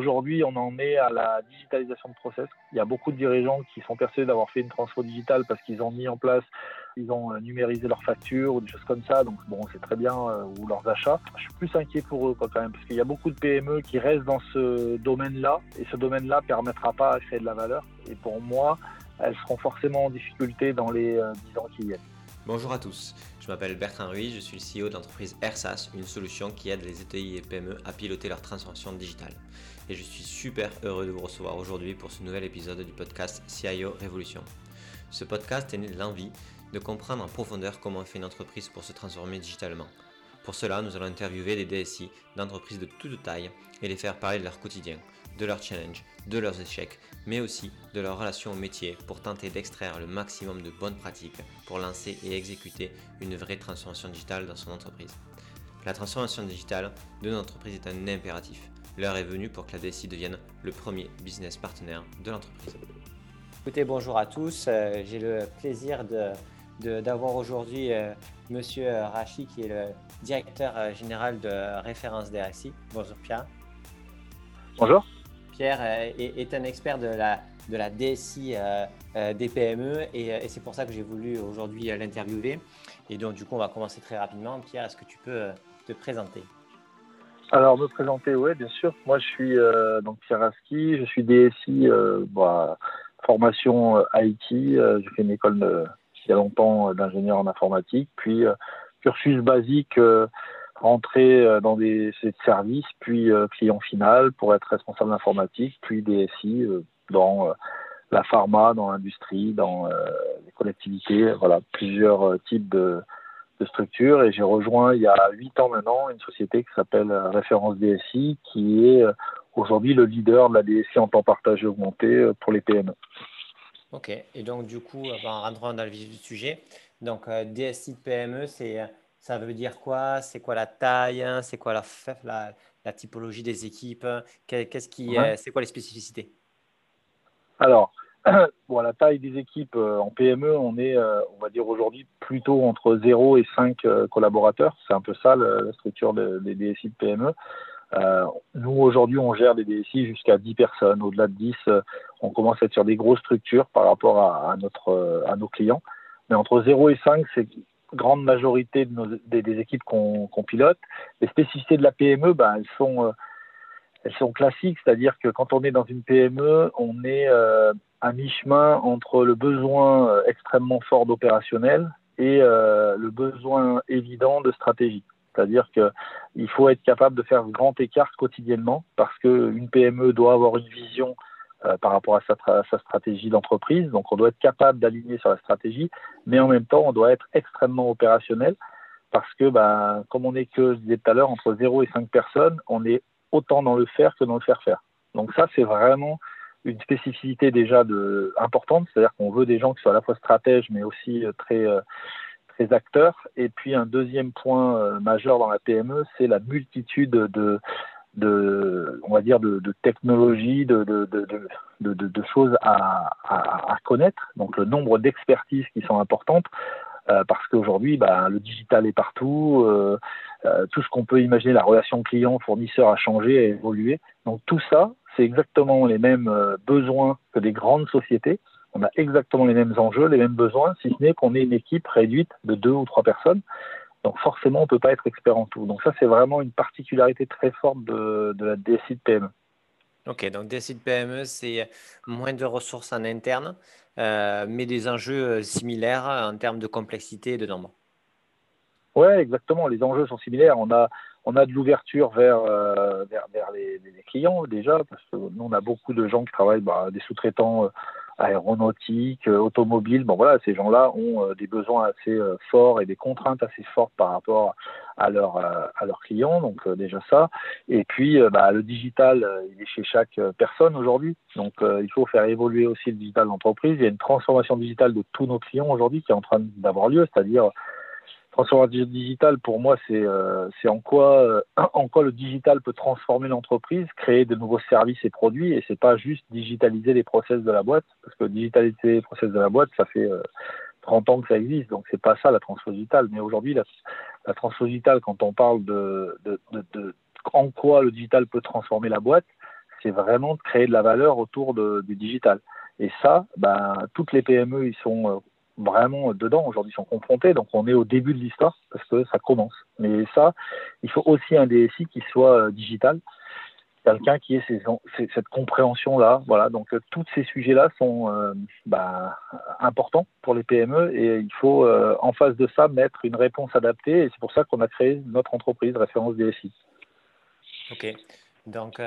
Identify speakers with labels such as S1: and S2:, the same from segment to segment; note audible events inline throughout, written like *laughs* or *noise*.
S1: aujourd'hui, on en est à la digitalisation de process. Il y a beaucoup de dirigeants qui sont persuadés d'avoir fait une transfo digitale parce qu'ils ont mis en place, ils ont euh, numérisé leurs factures ou des choses comme ça. Donc bon, c'est très bien, euh, ou leurs achats. Je suis plus inquiet pour eux quand même, parce qu'il y a beaucoup de PME qui restent dans ce domaine-là, et ce domaine-là permettra pas à créer de la valeur. Et pour moi, elles seront forcément en difficulté dans les 10 ans qui viennent.
S2: Bonjour à tous, je m'appelle Bertrand Ruiz, je suis le CEO de l'entreprise AirSAS, une solution qui aide les ETI et PME à piloter leur transformation digitale. Et je suis super heureux de vous recevoir aujourd'hui pour ce nouvel épisode du podcast CIO Révolution. Ce podcast est né de l'envie de comprendre en profondeur comment fait une entreprise pour se transformer digitalement. Pour cela, nous allons interviewer des DSI d'entreprises de toute taille et les faire parler de leur quotidien, de leurs challenges, de leurs échecs, mais aussi de leur relation au métier pour tenter d'extraire le maximum de bonnes pratiques pour lancer et exécuter une vraie transformation digitale dans son entreprise. La transformation digitale de notre entreprise est un impératif. L'heure est venue pour que la DSI devienne le premier business partenaire de l'entreprise.
S3: Écoutez, bonjour à tous. Euh, j'ai le plaisir d'avoir aujourd'hui euh, Monsieur Rachi qui est le directeur euh, général de référence DSI. Bonjour Pierre.
S1: Bonjour.
S3: Pierre euh, est, un expert de la, de la DSI euh, euh, des PME et, c'est pour ça que j'ai voulu aujourd'hui l'interviewer. Et donc, du coup, on va commencer très rapidement. Pierre, est-ce que tu peux te présenter?
S1: Alors, me présenter, oui, bien sûr. Moi, je suis donc Pierre Aski, je suis DSI, bah, formation IT. j'ai fait une école il y a longtemps d'ingénieur en informatique, puis cursus basique rentrer euh, dans des services, puis euh, client final pour être responsable informatique, puis DSI euh, dans la pharma, dans l'industrie, dans les collectivités, voilà, plusieurs types de, de structures. Et j'ai rejoint il y a huit ans maintenant une société qui s'appelle Référence DSI, qui est aujourd'hui le leader de la DSI en temps partagé augmenté pour les PME.
S3: Ok, et donc du coup, en rentrant dans le vif du sujet, donc DSI PME, c'est ça veut dire quoi? C'est quoi la taille hein? C'est quoi la, la, la, typologie des équipes Qu'est-ce qui, C'est quoi les spécificités?
S1: Alors, *clears throat* bon, la taille des équipes euh, en PME, on est, euh, on va dire aujourd'hui, plutôt entre 0 et 5 euh, collaborateurs. C'est un peu ça la structure des DSI de PME. nous, aujourd'hui, on gère des DSI jusqu'à 10 personnes. Au-delà de 10, on commence à être sur des grosses structures par rapport à, à notre, à nos clients. Mais entre 0 et 5, c'est grande majorité des, équipes qu'on pilote. Les spécificités de la PME, elles, sont, euh, elles sont classiques, c'est-à-dire que quand on est dans une PME, on est euh, à mi-chemin entre le besoin euh, extrêmement fort d'opérationnel et le besoin évident de stratégie. C'est-à-dire qu'il faut être capable de faire grand écart quotidiennement parce qu'une PME doit avoir une vision euh, par rapport à sa, sa stratégie d'entreprise. Donc on doit être capable d'aligner sur la stratégie, mais en même temps on doit être extrêmement opérationnel parce que, ben, comme on est que, je disais tout à l'heure, entre 0 et 5 personnes, on est autant dans le faire que dans le faire faire. Donc ça, c'est vraiment une spécificité déjà de, importante, c'est-à-dire qu'on veut des gens qui soient à la fois stratèges, mais aussi euh, très, euh, très acteurs. Et puis un deuxième point majeur dans la PME, c'est la multitude de, de, on va dire, de, de technologies, de, de, de, choses à, à, à, connaître. Donc le nombre d'expertises qui sont importantes, euh, parce qu'aujourd'hui, bah, le digital est partout, euh, euh, tout ce qu'on peut imaginer, la relation client-fournisseur a changé, a évolué. Donc tout ça, c'est exactement les mêmes euh, besoins que des grandes sociétés. On a exactement les mêmes enjeux, les mêmes besoins, si ce n'est qu'on est une équipe réduite de deux ou trois personnes. Donc forcément, on ne peut pas être expert en tout. Donc ça, c'est vraiment une particularité très forte de, la DSI de PME.
S3: Ok, donc DSI de PME, c'est moins de ressources en interne, euh, mais des enjeux euh, similaires en termes de complexité et de nombre.
S1: Oui, exactement. Les enjeux sont similaires. On a, on a de l'ouverture vers, euh, vers, les, clients déjà, parce que nous, on a beaucoup de gens qui travaillent, bah, des sous-traitants aéronautique, euh, automobile. Bon voilà, ces gens-là ont euh, des besoins assez euh, forts et des contraintes assez fortes par rapport à leurs clients. Donc déjà ça. Et puis bah, le digital, il est chez chaque personne aujourd'hui. Donc il faut faire évoluer aussi le digital d'entreprise. Il y a une transformation digitale de tous nos clients aujourd'hui qui est en train d'avoir lieu, c'est-à-dire transformation digitale, pour moi, c'est euh, en quoi, euh, *clears throat* en quoi le digital peut transformer l'entreprise, créer de nouveaux services et produits, et c'est pas juste digitaliser les process de la boîte, parce que digitaliser les process de la boîte, ça fait euh, 30 ans que ça existe, donc c'est pas ça la transformation digitale. Mais aujourd'hui, la, la transformation digitale, quand on parle de, de, de, de, en quoi le digital peut transformer la boîte, c'est vraiment de créer de la valeur autour du digital. Et ça, ben, toutes les PME, ils sont euh, vraiment dedans. Aujourd'hui, sont confrontés. Donc, on est au début de l'histoire parce que ça commence. Mais ça, il faut aussi un DSI qui soit euh, digital quelqu'un qui ait cette compréhension-là. Voilà, donc euh, tous ces sujets-là sont euh, bah, importants pour les PME et il faut en face de ça mettre une réponse adaptée et c'est pour ça qu'on a créé notre entreprise référence DSI.
S3: Ok, donc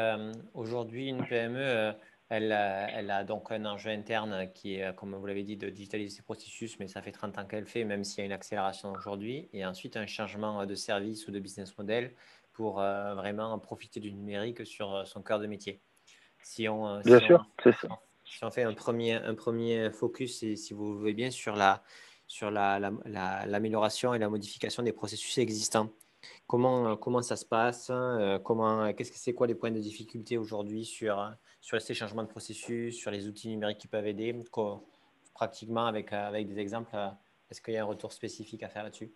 S3: aujourd'hui une PME, elle, elle, a donc un enjeu interne qui est, comme vous l'avez dit, de digitaliser ses processus, mais ça fait 30 ans qu'elle fait, même s'il y a une accélération aujourd'hui, et ensuite un changement de service ou de business model pour euh, vraiment profiter du numérique sur euh, son cœur de métier.
S1: Si on, euh, bien sûr, c'est ça.
S3: Si on fait un premier, un premier focus, et si vous voulez bien, sur la sur l'amélioration la, et la modification des processus existants. Comment, comment ça se passe comment, Qu'est-ce que c'est quoi les points de difficulté aujourd'hui sur, ces changements de processus, sur les outils numériques qui peuvent aider Pratiquement, avec, des exemples, est-ce qu'il y a un retour spécifique à faire là-dessus?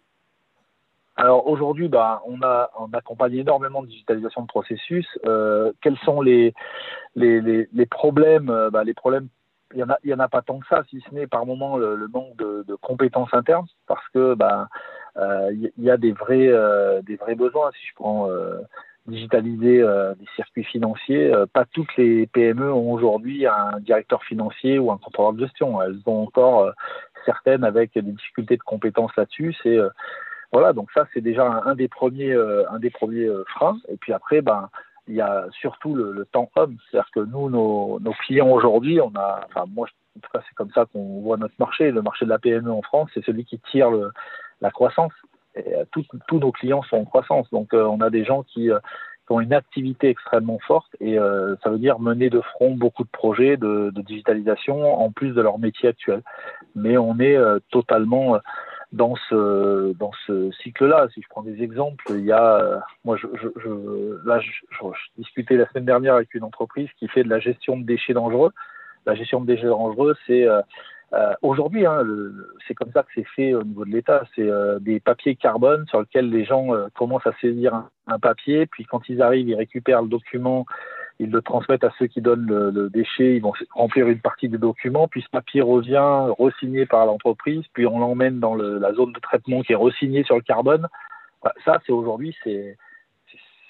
S1: Alors aujourd'hui, bah, on, a, on accompagne énormément de digitalisation de processus. Euh, quels sont les, les, les, problèmes euh, bah, problèmes, il n'y en, a, y en a pas tant que ça, si ce n'est par moment le, manque de, compétences internes, parce que bah, euh, il y, a des vrais, euh, des vrais besoins. Si je prends euh, digitaliser des circuits financiers, pas toutes les PME ont aujourd'hui un directeur financier ou un contrôleur de gestion. Elles ont encore certaines avec des difficultés de compétences là-dessus. C'est voilà, donc ça c'est déjà un, des premiers, euh, un des premiers euh, freins. Et puis après, ben il y a surtout le, temps homme, c'est-à-dire que nous, nos, nos clients aujourd'hui, on a, enfin moi en tout cas c'est comme ça qu'on voit notre marché, le marché de la PME en France, c'est celui qui tire le, la croissance. Euh, tous nos clients sont en croissance, donc on a des gens qui, ont une activité extrêmement forte et ça veut dire mener de front beaucoup de projets de, de, digitalisation en plus de leur métier actuel. Mais on est totalement dans ce dans ce cycle-là. Si je prends des exemples, il y a euh, moi je, je, je là je, discutais la semaine dernière avec une entreprise qui fait de la gestion de déchets dangereux. La gestion de déchets dangereux, c'est euh, euh aujourd'hui, hein, c'est comme ça que c'est fait au niveau de l'État. C'est euh, des papiers carbone sur lesquels les gens commencent à saisir un, un, papier, puis quand ils arrivent, ils récupèrent le document ils le transmettent à ceux qui donnent le, déchet, ils vont remplir une partie des documents, puis ce papier revient resigné par l'entreprise, puis on l'emmène dans la zone de traitement qui est resignée sur le carbone. Ça, c'est aujourd'hui, c'est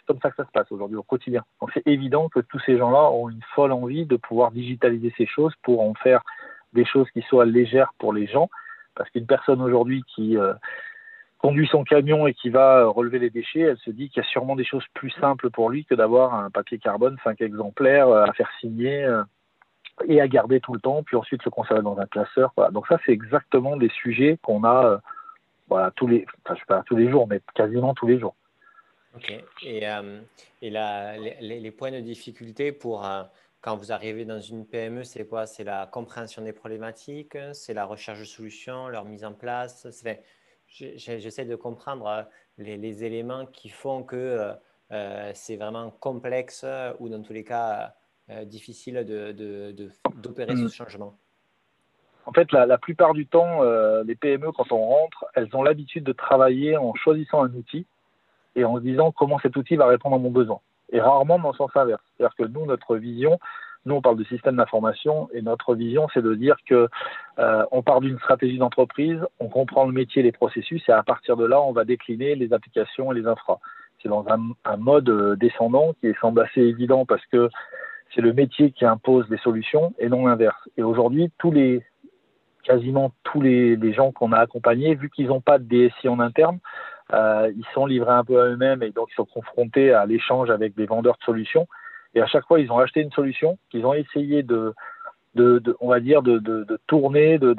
S1: comme ça que ça se passe aujourd'hui au quotidien. Donc c'est évident que tous ces gens-là ont une folle envie de pouvoir digitaliser ces choses pour en faire des choses qui soient légères pour les gens, parce qu'une personne aujourd'hui qui euh, conduit son camion et qui va relever les déchets, elle se dit qu'il y a sûrement des choses plus simples pour lui que d'avoir un papier carbone 5 exemplaires euh, à faire signer euh, et à garder tout le temps, puis ensuite le conserver dans un classeur. Donc ça, c'est exactement des sujets qu'on a euh, voilà, tous les, je sais pas tous les jours, mais quasiment tous les jours.
S3: Ok. Et, et les, points de difficulté pour quand vous arrivez dans une PME, c'est quoi? C'est la compréhension des problématiques, c'est la recherche de solutions, leur mise en place. C'est j'essaie de comprendre euh, les, éléments qui font que euh, euh, c'est vraiment complexe ou dans tous les cas difficile d'opérer de, ce mm. changement.
S1: En fait, la, plupart du temps, les PME, quand on rentre, elles ont l'habitude de travailler en choisissant un outil et en se disant comment cet outil va répondre à mon besoin. Et rarement dans le sens inverse. C'est-à-dire que nous, notre vision, nous, on parle de système d'information et notre vision, c'est de dire que euh, on part d'une stratégie d'entreprise, on comprend le métier, les processus, et à partir de là, on va décliner les applications et les infras. C'est dans un, mode euh, descendant qui semble assez évident parce que c'est le métier qui impose des solutions et non l'inverse. Et aujourd'hui, tous les quasiment tous les, gens qu'on a accompagnés, vu qu'ils n'ont pas de DSI en interne, euh, ils sont livrés un peu à eux-mêmes et donc ils sont confrontés à l'échange avec des vendeurs de solutions. Et à chaque fois, ils ont acheté une solution qu'ils ont essayé de, de, on va dire, de, de, de tourner, de,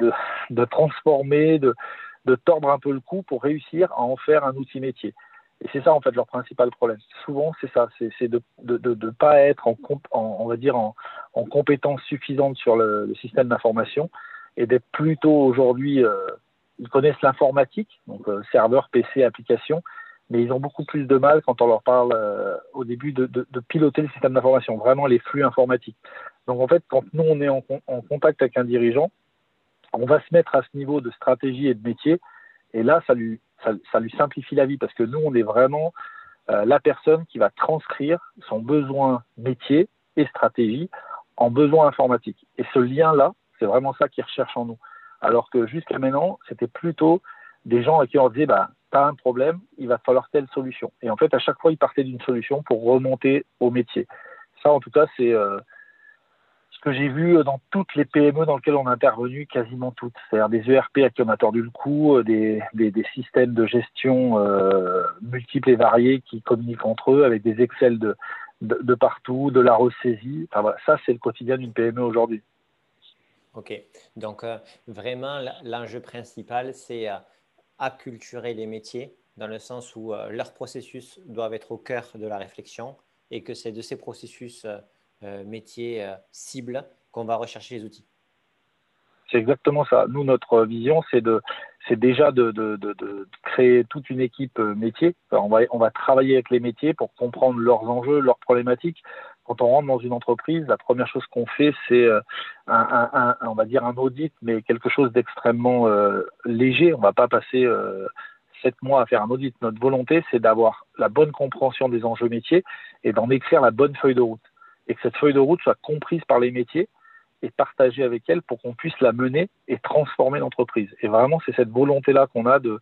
S1: de, transformer, de, de tordre un peu le cou pour réussir à en faire un outil métier. Et c'est ça en fait leur principal problème. Souvent, c'est ça, c'est de ne de, de, pas être en, en, on va dire en, en compétence suffisante sur le, le système d'information et d'être plutôt aujourd'hui, euh, ils connaissent l'informatique, donc euh, serveur, PC, application, mais ils ont beaucoup plus de mal quand on leur parle euh, au début de, piloter le système d'information, vraiment les flux informatiques. Donc en fait, quand nous on est en, contact avec un dirigeant, on va se mettre à ce niveau de stratégie et de métier, et là ça lui simplifie la vie parce que nous on est vraiment euh, la personne qui va transcrire son besoin métier et stratégie en besoin informatique. Et ce lien-là, c'est vraiment ça qu'ils recherchent en nous. Alors que jusqu'à maintenant, c'était plutôt des gens à qui on disait, bah, as un problème, il va falloir telle solution. Et en fait, à chaque fois, ils partaient d'une solution pour remonter au métier. Ça, en tout cas, c'est euh, ce que j'ai vu dans toutes les PME dans lesquelles on a intervenu, quasiment toutes. C'est-à-dire des ERP avec qui on a tordu le cou, euh, des, systèmes de gestion euh, multiples et variés qui communiquent entre eux avec des Excel de, de, de partout, de la ressaisie. Enfin, voilà, ça, c'est le quotidien d'une PME aujourd'hui.
S3: OK. Donc, euh, vraiment, l'enjeu principal, c'est euh, acculturer les métiers dans le sens où euh, leurs processus doivent être au cœur de la réflexion et que c'est de ces processus métiers cibles qu'on va rechercher les outils.
S1: C'est exactement ça. Nous, notre vision, c'est déjà de, créer toute une équipe métier. on va travailler avec les métiers pour comprendre leurs enjeux, leurs problématiques, quand on rentre dans une entreprise, la première chose qu'on fait, c'est euh, un, on va dire un audit, mais quelque chose d'extrêmement euh, léger. On ne va pas passer euh, sept mois à faire un audit. Notre volonté, c'est d'avoir la bonne compréhension des enjeux métiers et d'en écrire la bonne feuille de route. Et que cette feuille de route soit comprise par les métiers et partagée avec elles pour qu'on puisse la mener et transformer l'entreprise. Et vraiment, c'est cette volonté-là qu'on a de,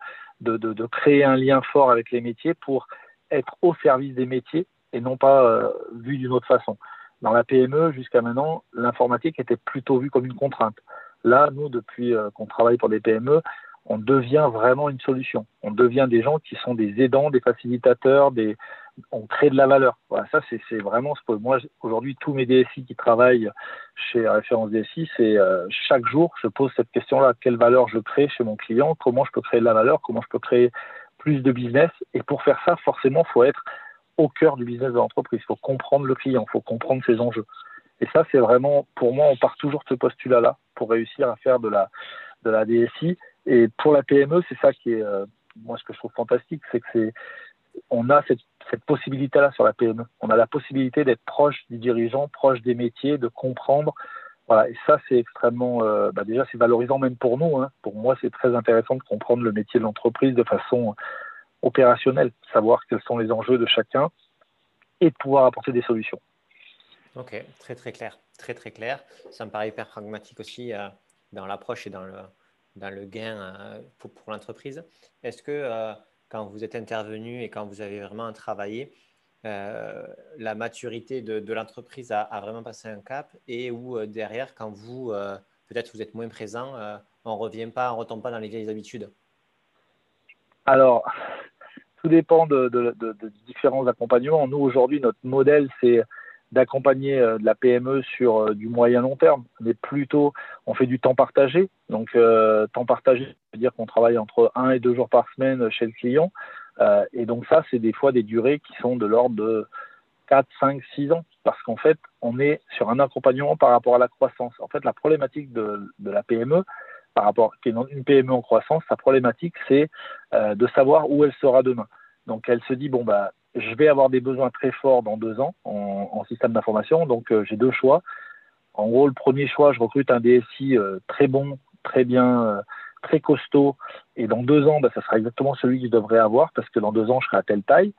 S1: créer un lien fort avec les métiers pour être au service des métiers et non pas euh, vu d'une autre façon. Dans la PME, jusqu'à maintenant, l'informatique était plutôt vue comme une contrainte. Là, nous, depuis euh, qu'on travaille pour des PME, on devient vraiment une solution. On devient des gens qui sont des aidants, des facilitateurs, des... on crée de la valeur. Voilà, ça, c'est vraiment ce que moi, aujourd'hui, tous mes DSI qui travaillent chez Référence DSI, c'est euh, chaque jour, je pose cette question-là. Quelle valeur je crée chez mon client? Comment je peux créer de la valeur? Comment je peux créer plus de business? Et pour faire ça, forcément, il faut être au cœur du business de l'entreprise. Il faut comprendre le client, il faut comprendre ses enjeux. Et ça, c'est vraiment, pour moi, on part toujours de ce postulat-là pour réussir à faire de la, de la DSI. Et pour la PME, c'est ça qui est, euh, moi, ce que je trouve fantastique, c'est que c'est, on a cette, cette possibilité-là sur la PME. On a la possibilité d'être proche du dirigeant, proche des métiers, de comprendre. Voilà. Et ça, c'est extrêmement, euh, bah déjà, c'est valorisant même pour nous. Hein. Pour moi, c'est très intéressant de comprendre le métier de l'entreprise de façon opérationnel, savoir quels sont les enjeux de chacun et de pouvoir apporter des solutions.
S3: Ok, très très clair, très très clair. Ça me paraît hyper pragmatique aussi euh, dans l'approche et dans le, dans le gain euh, pour, pour l'entreprise. Est-ce que euh, quand vous êtes intervenu et quand vous avez vraiment travaillé, la maturité de, de l'entreprise a, a, vraiment passé un cap et où derrière, quand vous, peut-être vous êtes moins présent, on ne revient pas, on ne retombe pas dans les vieilles habitudes?
S1: Alors, tout dépend de, différents accompagnements. Nous, aujourd'hui, notre modèle, c'est d'accompagner euh, de la PME sur euh, du moyen long terme, mais plutôt on fait du temps partagé. Donc euh, temps partagé, ça veut dire qu'on travaille entre un et deux jours par semaine chez le client. et donc ça, c'est des fois des durées qui sont de l'ordre de 4, 5, 6 ans, parce qu'en fait, on est sur un accompagnement par rapport à la croissance. En fait, la problématique de, de la PME, par rapport est une PME en croissance, sa problématique, c'est de savoir où elle sera demain. Donc elle se dit bon bah je vais avoir des besoins très forts dans deux ans en, système d'information, donc euh, j'ai deux choix. En gros, le premier choix, je recrute un DSI euh, très bon, très bien, euh, très costaud, et dans deux ans, bah, ça sera exactement celui que je devrais avoir parce que dans deux ans, je serai à telle taille.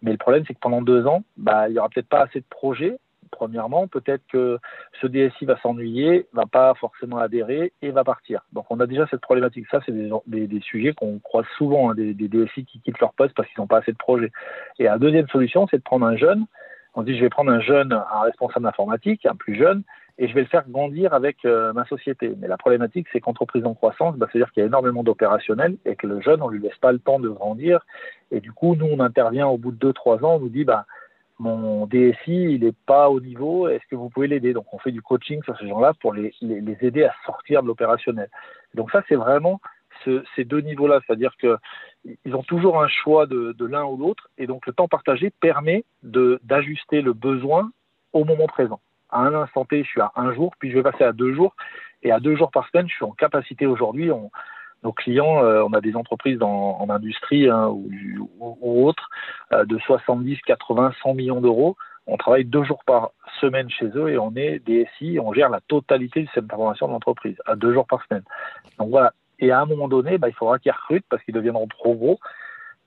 S1: Mais le problème, c'est que pendant deux ans, bah, il y aura peut-être pas assez de projets premièrement, peut-être que ce DSI va s'ennuyer, va pas forcément adhérer et va partir. Donc on a déjà cette problématique. Ça, c'est des, sujets qu'on croise souvent, hein, des, DSI qui quittent leur poste parce qu'ils n'ont pas assez de projets. Et la deuxième solution, c'est de prendre un jeune. On dit, je vais prendre un jeune, un responsable informatique, un plus jeune, et je vais le faire grandir avec euh, ma société. Mais la problématique, c'est qu'entreprise en croissance, bah, c'est-à-dire qu'il y a énormément d'opérationnels et que le jeune, on lui laisse pas le temps de grandir. Et du coup, nous, on intervient au bout de deux, trois ans, on nous dit, bah, mon DSI, il n'est pas au niveau, est-ce que vous pouvez l'aider? Donc on fait du coaching sur ces gens-là pour les, aider à sortir de l'opérationnel. Donc ça, c'est vraiment ces deux niveaux-là, c'est-à-dire qu'ils ont toujours un choix de, l'un ou l'autre, et donc le temps partagé permet d'ajuster le besoin au moment présent. À un instant T, je suis à un jour, puis je vais passer à deux jours, et à deux jours par semaine, je suis en capacité aujourd'hui, nos clients, euh, on a des entreprises en industrie hein, ou, autres, euh, de 70, 80, 100 millions d'euros. On travaille deux jours par semaine chez eux et on est DSI, on gère la totalité de cette information de l'entreprise, à deux jours par semaine. Donc voilà. Et à un moment donné, bah, il faudra qu'ils recrutent parce qu'ils deviendront trop gros.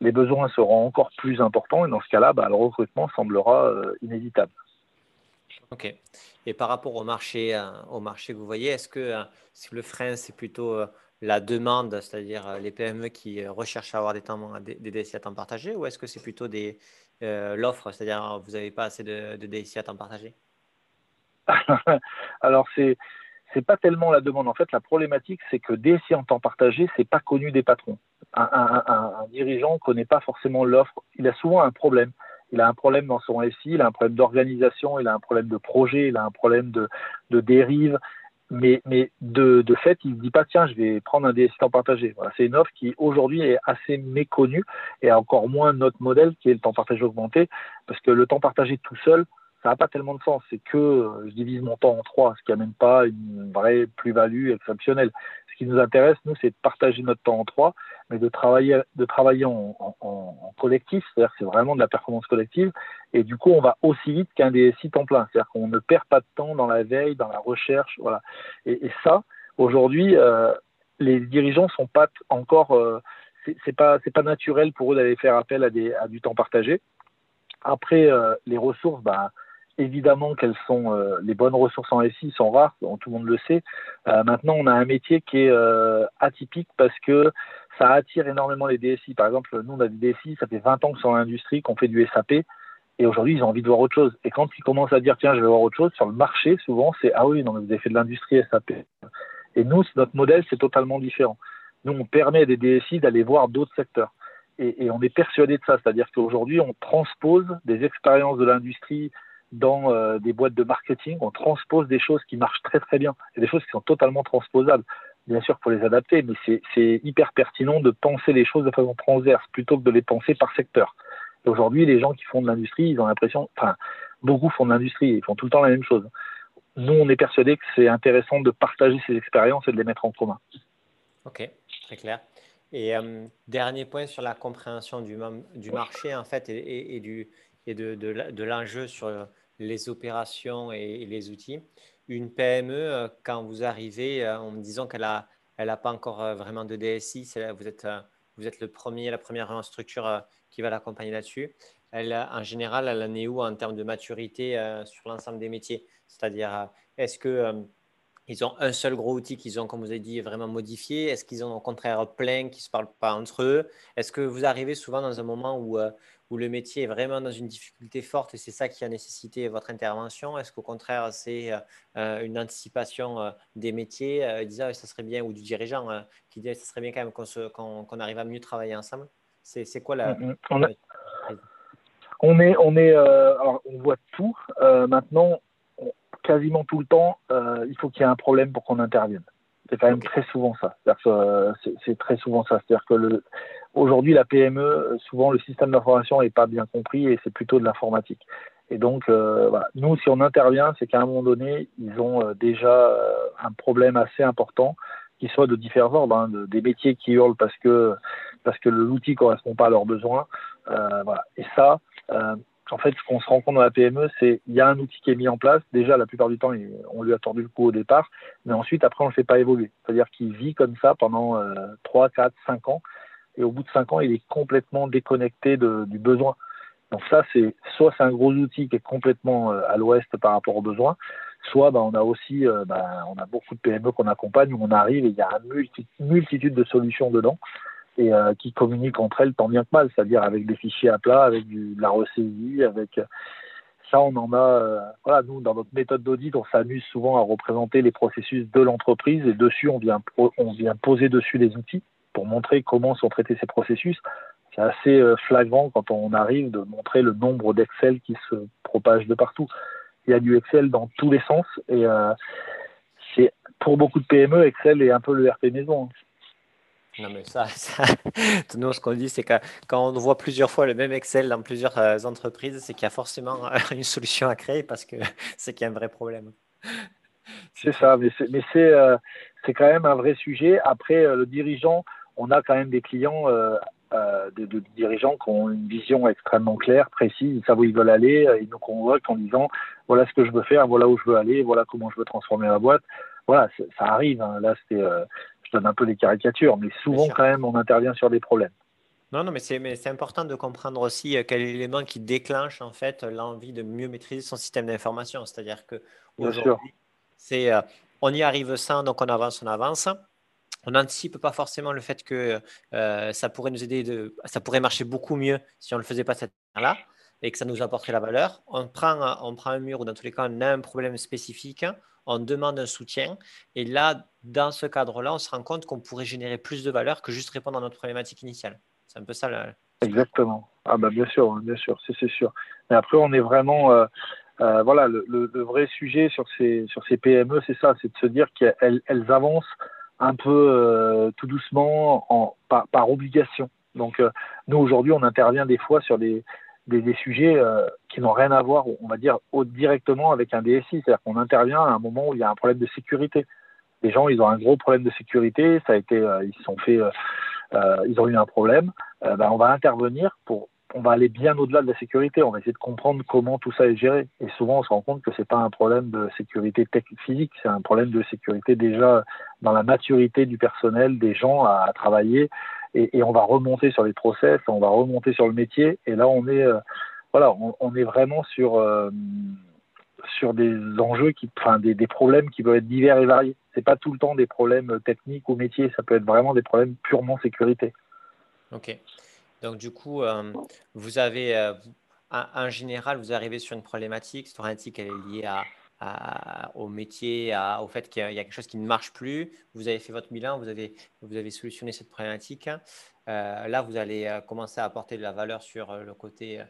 S1: Les besoins seront encore plus importants et dans ce cas-là, bah, le recrutement semblera euh, inévitable.
S3: Ok. Et par rapport au marché, au marché que vous voyez, est-ce que le frein, c'est plutôt la demande, c'est-à-dire les PME qui recherchent à avoir des, temps, des, DSI à temps partagé, ou est-ce que c'est plutôt des, l'offre, c'est-à-dire vous n'avez pas assez de, DSI à temps partagé? *laughs*
S1: Alors, c'est c'est pas tellement la demande. En fait, la problématique, c'est que DSI en temps partagé, c'est pas connu des patrons. Un, dirigeant connaît pas forcément l'offre. Il a souvent un problème. Il a un problème dans son SI, il a un problème d'organisation, il a un problème de projet, il a un problème de dérive. Mais, mais de, de, fait, il ne dit pas tiens, je vais prendre un DSI partagé. Voilà, c'est une offre qui aujourd'hui est assez méconnue et encore moins notre modèle qui est le temps partagé augmenté, parce que le temps partagé tout seul, ça n'a pas tellement de sens. C'est que euh, je divise mon temps en trois, ce qui n'amène pas une vraie plus-value exceptionnelle. Ce qui nous intéresse, nous, c'est de partager notre temps en trois, mais de travailler, de travailler en, collectif, c'est-à-dire que c'est vraiment de la performance collective, et du coup, on va aussi vite qu'un DSI temps plein, c'est-à-dire qu'on ne perd pas de temps dans la veille, dans la recherche, voilà. Et, ça, aujourd'hui, euh, les dirigeants sont pas encore, euh, c'est pas, pas naturel pour eux d'aller faire appel à, des, à du temps partagé. Après, euh, les ressources, bah, évidemment qu'elles sont euh, les bonnes ressources en SI sont rares, tout le monde le sait. Euh, maintenant, on a un métier qui est euh, atypique parce que ça attire énormément les DSI. Par exemple, nous, on a des DSI, ça fait 20 ans que sont dans l'industrie, qu'on fait du SAP, et aujourd'hui, ils ont envie de voir autre chose. Et quand ils commencent à dire, tiens, je vais voir autre chose, sur le marché, souvent, c'est, ah oui, non, mais vous avez fait de l'industrie SAP. Et nous, notre modèle, c'est totalement différent. Nous, on permet à des DSI d'aller voir d'autres secteurs. Et, et, on est persuadé de ça, c'est-à-dire qu'aujourd'hui, on transpose des expériences de l'industrie dans euh, des boîtes de marketing, on transpose des choses qui marchent très très bien et des choses qui sont totalement transposables. Bien sûr, pour les adapter, mais c'est hyper pertinent de penser les choses de façon transverse plutôt que de les penser par secteur. Aujourd'hui, les gens qui font de l'industrie, ils ont l'impression, enfin, beaucoup font de l'industrie, ils font tout le temps la même chose. Nous, on est persuadés que c'est intéressant de partager ces expériences et de les mettre en commun.
S3: Ok, très clair. Et euh, dernier point sur la compréhension du, marché, en fait, et du, et de, de, l'enjeu sur les opérations et, les outils. Une PME, euh, quand vous arrivez euh, en me disant qu'elle n'a elle a pas encore euh, vraiment de DSI, vous êtes, vous êtes le premier, la première structure qui va l'accompagner là-dessus. Elle, en général, elle en est où en termes de maturité sur l'ensemble des métiers? C'est-à-dire, est-ce que ils ont un seul gros outil qu'ils ont, comme vous avez dit, vraiment modifié? Est-ce qu'ils ont au contraire plein qui ne se parlent pas entre eux? Est-ce que vous arrivez souvent dans un moment où, où le métier est vraiment dans une difficulté forte et c'est ça qui a nécessité votre intervention? Est-ce qu'au contraire, c'est euh, une anticipation euh, des métiers euh, disant ça serait bien, ou du dirigeant qui dit ça serait bien quand même qu'on arrive à mieux travailler ensemble? C'est quoi la. Mm, mm.
S1: On, est, on, est alors on voit tout. maintenant, quasiment tout le temps, euh, il faut qu'il y ait un problème pour qu'on intervienne. C'est quand même très souvent ça. Euh, c'est très souvent ça. C'est-à-dire que aujourd'hui, la PME, souvent le système d'information n'est pas bien compris et c'est plutôt de l'informatique. Et donc, euh, nous, si on intervient, c'est qu'à un moment donné, ils ont déjà un problème assez important, qui soit de différents ordres, hein, des métiers qui hurlent parce que parce que l'outil correspond pas à leurs besoins. Et ça, en fait, ce qu'on se rend compte dans la PME, c'est qu'il y a un outil qui est mis en place. Déjà, la plupart du temps, on lui a tordu le cou au départ, mais ensuite, après, on ne le fait pas évoluer. C'est-à-dire qu'il vit comme ça pendant euh, 3, 4, 5 ans, et au bout de 5 ans, il est complètement déconnecté du besoin. Donc ça, c'est soit c'est un gros outil qui est complètement euh, à l'ouest par rapport aux besoins, soit bah, on a aussi euh, bah, on a beaucoup de PME qu'on accompagne où on arrive et il y a une multitude de solutions dedans et euh, qui communiquent entre elles tant bien que mal, c'est-à-dire avec des fichiers à plat, avec de la ressaisie, avec ça on en a. Voilà, nous dans notre méthode d'audit, on s'amuse souvent à représenter les processus de l'entreprise et dessus on vient on vient poser dessus les outils pour montrer comment sont traités ces processus. C'est assez flagrant quand on arrive de montrer le nombre d'Excel qui se propage de partout. Il y a du Excel dans tous les sens et c'est pour beaucoup de PME, Excel est un peu le RP maison.
S3: Non, mais ça, *laughs* ça nous, ce qu'on dit, c'est que quand on voit plusieurs fois le même Excel dans plusieurs euh, entreprises, c'est qu'il y a forcément *laughs* une solution à créer parce que *laughs* c'est qu'il y a un vrai problème.
S1: C'est ça, mais c'est euh, quand même un vrai sujet. Après, euh, le dirigeant, on a quand même des clients, de, de, dirigeants qui ont une vision extrêmement claire, précise, ils savent où ils veulent aller, ils nous convoquent en disant voilà ce que je veux faire, voilà où je veux aller, voilà comment je veux transformer la boîte. Voilà, ça arrive. Hein. Là, c'était je donne un peu des caricatures, mais souvent quand même on intervient sur des problèmes.
S3: Non, non, mais c'est important de comprendre aussi quel est l'élément qui déclenche en fait l'envie de mieux maîtriser son système d'information. C'est-à-dire que aujourd'hui, c'est on y arrive sans, donc on avance, on avance on n'anticipe pas forcément le fait que euh, ça pourrait nous aider, de, ça pourrait marcher beaucoup mieux si on ne le faisait pas cette manière-là et que ça nous apporterait la valeur. On prend, on prend un mur ou dans tous les cas, on a un problème spécifique, on demande un soutien. Et là, dans ce cadre-là, on se rend compte qu'on pourrait générer plus de valeur que juste répondre à notre problématique initiale. C'est un peu ça. Là.
S1: Exactement. Ah bah bien sûr, bien sûr, c'est sûr. Mais après, on est vraiment... Euh, euh, voilà, le, vrai sujet sur ces, sur ces PME, c'est ça, c'est de se dire qu'elles elles avancent un peu euh, tout doucement en, par, par, obligation. Donc euh, nous aujourd'hui on intervient des fois sur des, des, des sujets euh, qui n'ont rien à voir, on va dire, directement avec un DSI. C'est-à-dire qu'on intervient à un moment où il y a un problème de sécurité. Les gens ils ont un gros problème de sécurité, ça a été, ils se sont fait, ils ont eu un problème. Ben, on va intervenir pour on va aller bien au-delà de la sécurité. On va essayer de comprendre comment tout ça est géré. Et souvent, on se rend compte que c'est pas un problème de sécurité physique, c'est un problème de sécurité déjà dans la maturité du personnel, des gens à, travailler. Et, on va remonter sur les process, on va remonter sur le métier. Et là, on est, euh, voilà, on, est vraiment sur euh, sur des enjeux qui, enfin, des, des, problèmes qui peuvent être divers et variés. C'est pas tout le temps des problèmes techniques ou métiers. Ça peut être vraiment des problèmes purement sécurité.
S3: Ok. Donc, du coup, euh, vous avez, euh, en général, vous arrivez sur une problématique. Cette problématique, elle est liée à, au métier, au fait qu'il y a quelque chose qui ne marche plus. Vous avez fait votre bilan, vous avez, vous avez solutionné cette problématique. Euh, là, vous allez commencer à apporter de la valeur sur le côté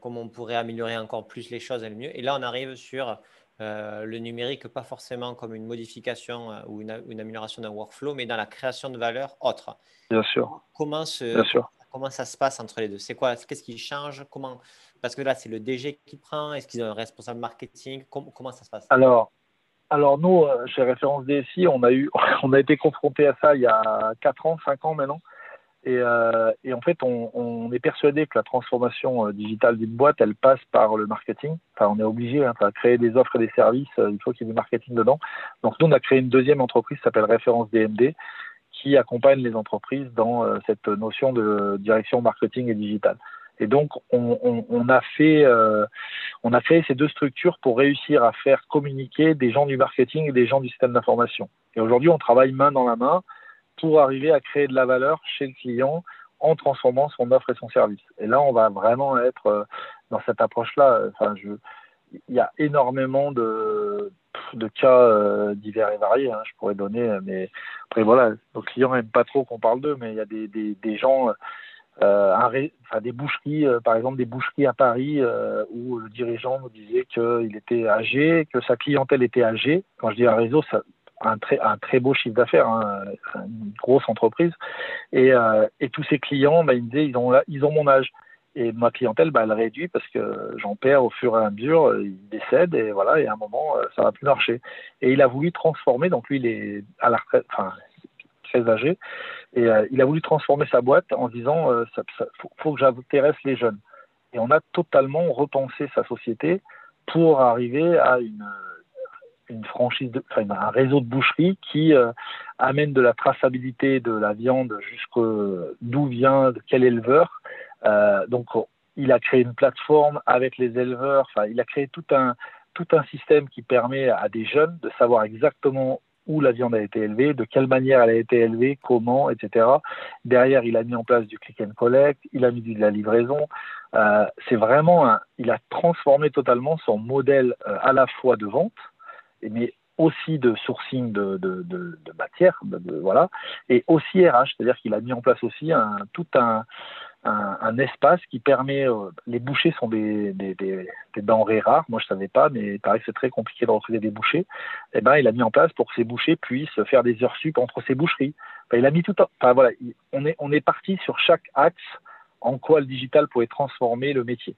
S3: comment on pourrait améliorer encore plus les choses et le mieux. Et là, on arrive sur le numérique, pas forcément comme une modification ou une, une amélioration d'un workflow, mais dans la création de valeur autre.
S1: Bien sûr.
S3: Comment se, Bien sûr comment ça se passe entre les deux? C'est quoi? Qu'est-ce qui change? Comment? Parce que là, c'est le DG qui prend. Est-ce qu'ils ont un responsable marketing? Comment, ça se passe?
S1: Alors, alors nous, euh, chez Référence DSI, on a eu, *laughs* on a été confronté à ça il y a 4 ans, 5 ans maintenant. Et, euh, en fait, on, est persuadé que la transformation euh, digitale d'une boîte, elle passe par le marketing. Enfin, on est obligé, hein, créer des offres et des services, il faut qu'il y ait du marketing dedans. Donc nous, on a créé une deuxième entreprise qui s'appelle Référence DMD, qui accompagne les entreprises dans euh, cette notion de direction marketing et digital. Et donc, on, a fait, euh, on a créé ces deux structures pour réussir à faire communiquer des gens du marketing et des gens du système d'information. Et aujourd'hui, on travaille main dans la main pour arriver à créer de la valeur chez le client en transformant son offre et son service. Et là, on va vraiment être euh, dans cette approche-là. Enfin, je, il y a énormément de, de cas euh, divers et variés, hein, je pourrais donner, mais après voilà, nos clients n'aiment pas trop qu'on parle d'eux, mais il y a des, gens, euh, enfin, des boucheries, euh, par exemple des boucheries à Paris, où le dirigeant nous disait qu'il était âgé, que sa clientèle était âgée. Quand je dis un réseau, ça, un très, un très beau chiffre d'affaires, hein, une grosse entreprise. Et, tous ces clients, bah, ils me disaient, ils ont mon âge. Et ma clientèle, bah, elle réduit parce que j'en perds au fur et à mesure, il décède et voilà, et à un moment, euh, ça va plus marcher. Et il a voulu transformer, donc lui, il est à la retraite, enfin, très âgé, et euh, il a voulu transformer sa boîte en disant, euh, faut, que j'intéresse les jeunes. Et on a totalement repensé sa société pour arriver à une, une franchise, de, enfin, un réseau de boucheries qui amène de la traçabilité de la viande jusqu'où vient, quel éleveur, euh, donc, il a créé une plateforme avec les éleveurs. Enfin, il a créé tout un tout un système qui permet à des jeunes de savoir exactement où la viande a été élevée, de quelle manière elle a été élevée, comment, etc. Derrière, il a mis en place du click and collect, il a mis de la livraison. Euh, c'est vraiment, un, il a transformé totalement son modèle euh, à la fois de vente, mais aussi de sourcing de, de, de, de matière, voilà, et aussi RH, c'est-à-dire qu'il a mis en place aussi un, tout un, un, espace qui permet. Euh, les bouchers sont des, des, des, denrées rares. Moi, je savais pas, mais il paraît que c'est très compliqué de recruter des bouchers. Eh ben, il a mis en place pour que ces bouchers puissent faire des heures sup entre ces boucheries. il a mis tout. Enfin voilà, on est on est parti sur chaque axe en quoi le digital pourrait transformer le métier.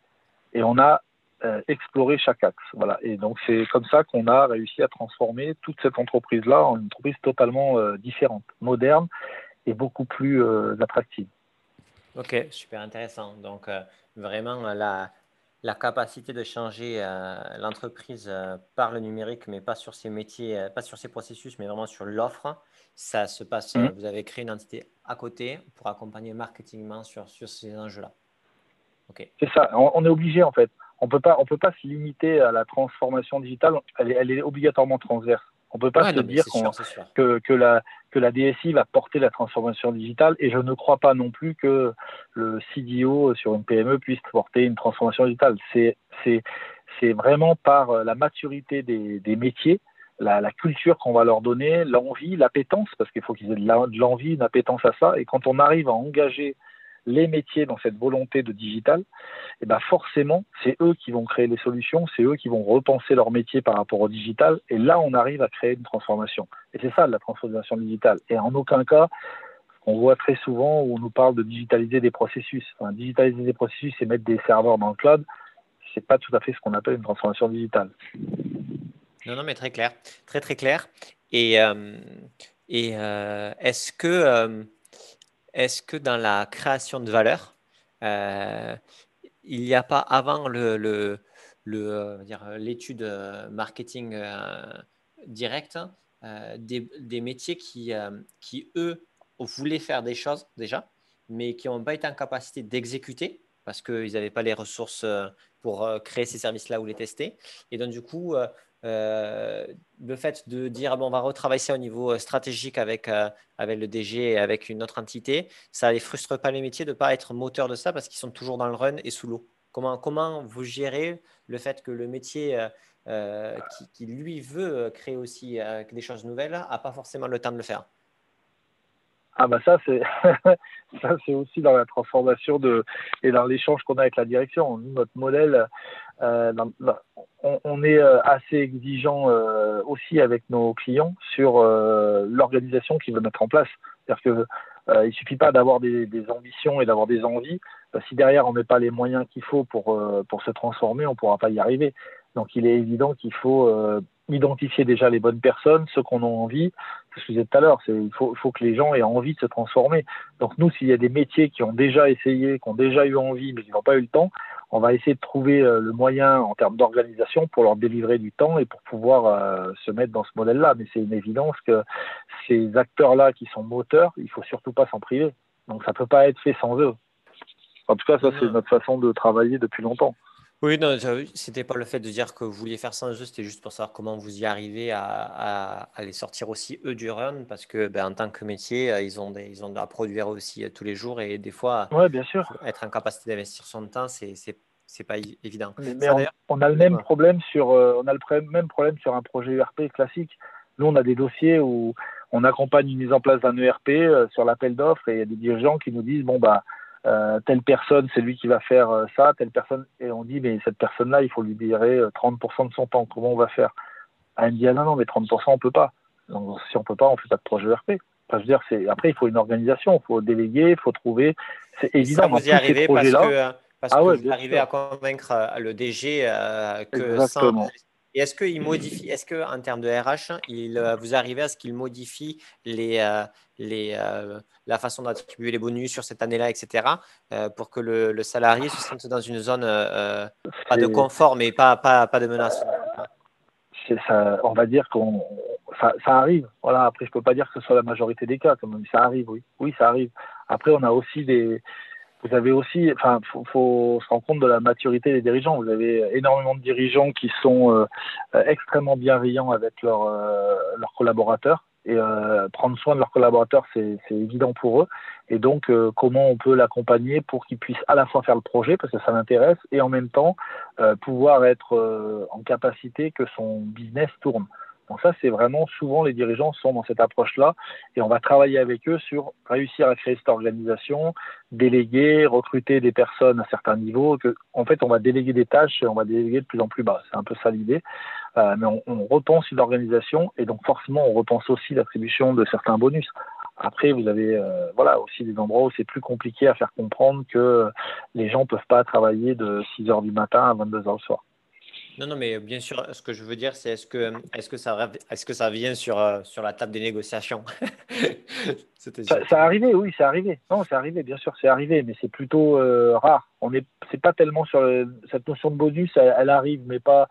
S1: Et on a euh, exploré chaque axe. Voilà. Et donc c'est comme ça qu'on a réussi à transformer toute cette entreprise-là en une entreprise totalement euh, différente, moderne et beaucoup plus attractive.
S3: Ok, super intéressant. Donc, euh, vraiment, la, la capacité de changer l'entreprise par le numérique, mais pas sur ses métiers, pas sur ses processus, mais vraiment sur l'offre, ça se passe. Mmh. Vous avez créé une entité à côté pour accompagner marketingement sur, sur ces enjeux-là.
S1: C'est ça, on, est obligé en fait. On on peut pas se limiter à la transformation digitale. Elle est, elle est obligatoirement transverse. On peut pas se dire que, que, la, que la DSI va porter la transformation digitale et je ne crois pas non plus que le CDO sur une PME puisse porter une transformation digitale. C'est, vraiment par la maturité des, des métiers, la, la culture qu'on va leur donner, l'envie, l'appétence, parce qu'il faut qu'ils aient de l'envie, une appétence à ça. Et quand on arrive à engager les métiers dans cette volonté de digital, et eh ben forcément, c'est eux qui vont créer les solutions, c'est eux qui vont repenser leur métier par rapport au digital, et là, on arrive à créer une transformation. Et c'est ça, la transformation digitale. Et en aucun cas, on voit très souvent où on nous parle de digitaliser des processus. Enfin, digitaliser des processus et mettre des serveurs dans le cloud, c'est pas tout à fait ce qu'on appelle une transformation digitale.
S3: Non, non, mais très clair, très très clair. Et, euh, et euh, est-ce que euh, est-ce que dans la création de valeur, euh, il n'y a pas avant euh, l'étude euh, marketing direct des, des, métiers qui, qui, eux, voulaient faire des choses déjà, mais qui n'ont pas été en capacité d'exécuter parce qu'ils n'avaient pas les ressources pour créer ces services-là ou les tester. Et donc, du coup, euh, le fait de dire bon, on va retravailler ça au niveau euh, stratégique avec, euh, avec le DG et avec une autre entité, ça ne frustre pas les métiers de ne pas être moteur de ça parce qu'ils sont toujours dans le run et sous l'eau. Comment, comment vous gérez le fait que le métier qui, qui, lui veut créer aussi des choses nouvelles n'a pas forcément le temps de le faire?
S1: Ah bah ça c'est *laughs* ça c'est aussi dans la transformation de et dans l'échange qu'on a avec la direction. notre modèle, euh, on, est euh, assez exigeant euh, aussi avec nos clients sur euh, l'organisation qu'ils veulent mettre en place. C'est-à-dire que euh, il suffit pas d'avoir des, des, ambitions et d'avoir des envies. si derrière on met pas les moyens qu'il faut pour pour se transformer, on pourra pas y arriver. Donc il est évident qu'il faut identifier déjà les bonnes personnes, ceux qu'on a envie. Ce que je disais tout à l'heure, il faut, faut, que les gens aient envie de se transformer. Donc nous, s'il y a des métiers qui ont déjà essayé, qui ont déjà eu envie, mais qui n'ont pas eu le temps, on va essayer de trouver euh, le moyen en termes d'organisation pour leur délivrer du temps et pour pouvoir euh, se mettre dans ce modèle-là. Mais c'est une évidence que ces acteurs-là qui sont moteurs, il faut surtout pas s'en priver. Donc ça peut pas être fait sans eux. En tout cas, ça c'est notre façon de travailler depuis longtemps.
S3: Oui, non, c'était pas le fait de dire que vous vouliez faire sans eux, c'était juste pour savoir comment vous y arrivez à, à, les sortir aussi eux du run, parce que ben, en tant que métier, euh, ils ont, des, ils ont à produire aussi euh, tous les jours et des fois,
S1: ouais, bien sûr.
S3: être en capacité d'investir son temps, c'est c'est pas évident.
S1: Mais, on, a le même problème sur euh, on a le même problème sur un projet ERP classique. Nous, on a des dossiers où on accompagne une mise en place d'un ERP sur l'appel d'offres et il y a des dirigeants qui nous disent bon bah euh, telle personne, c'est lui qui va faire euh, ça, telle personne, et on dit, mais cette personne-là, il faut lui libérer 30% de son temps, comment on va faire? Ah, Elle me dit, ah non, non, mais 30%, on peut pas. Donc, si on peut pas, on fait pas de projet ERP. Enfin, je veux dire, c'est, après, il faut une organisation, il faut déléguer, il faut trouver. C'est évident. Ça,
S3: vous y arrivez parce que, parce ah que vous arrivez à convaincre euh, le DG que Exactement. Et est-ce qu'il modifie, est-ce que en termes de RH, il, euh, vous arrivez à ce qu'il modifie les, euh, les, euh, la façon d'attribuer les bonus sur cette année-là, etc., pour que le, le, salarié se sente dans une zone pas de confort, mais pas, pas, pas de menace
S1: ça, On va dire qu'on ça, ça, arrive. Voilà. Après, je peux pas dire que ce soit la majorité des cas, comme ça arrive, oui. Oui, ça arrive. Après, on a aussi des vous avez aussi, enfin, faut, faut, se rendre compte de la maturité des dirigeants. Vous avez énormément de dirigeants qui sont euh, euh, extrêmement bienveillants avec leurs euh, leurs collaborateurs. Et euh, prendre soin de leurs collaborateurs, c'est évident pour eux. Et donc, comment on peut l'accompagner pour qu'il puisse à la fois faire le projet, parce que ça l'intéresse, et en même temps pouvoir être en capacité que son business tourne. Donc ça, c'est vraiment souvent les dirigeants sont dans cette approche-là et on va travailler avec eux sur réussir à créer cette organisation, déléguer, recruter des personnes à certains niveaux. Que, en fait, on va déléguer des tâches et on va déléguer de plus en plus bas. C'est un peu ça l'idée. Euh, mais on, on, repense une organisation et donc forcément, on repense aussi l'attribution de certains bonus. Après, vous avez euh, voilà aussi des endroits où c'est plus compliqué à faire comprendre que les gens peuvent pas travailler de 6 heures du matin à 22 heures le soir.
S3: Non, non, mais bien sûr, ce que je veux dire, c'est est-ce que, est-ce que, ça, est-ce que ça vient sur, euh, sur la table des négociations? *laughs*
S1: Ça, ça a arrivé, oui, c'est arrivé. Non, c'est arrivé, bien sûr, c'est arrivé, mais c'est plutôt euh, rare. On est, c'est pas tellement sur cette notion de bonus, elle, arrive, mais pas,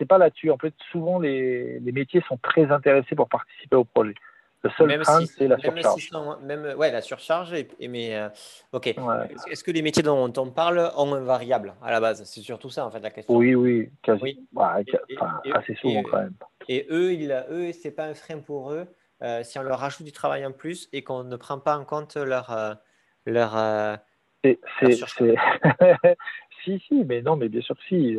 S1: c'est pas là-dessus. En fait, souvent les, les métiers sont très intéressés pour participer au projet. Le seul même c'est la surcharge.
S3: même, ouais, la surcharge. Et, mais, euh, ok. Est-ce que les métiers dont on parle ont un variable à la base? C'est surtout ça, en fait, la question.
S1: Oui, oui, quasi. Bah, assez souvent, quand même.
S3: Et eux, il, eux c'est pas un frein pour eux euh, si on leur rajoute du travail en plus et qu'on ne prend pas en compte leur. Euh, leur,
S1: c'est, *laughs* si, si, mais non, mais bien sûr si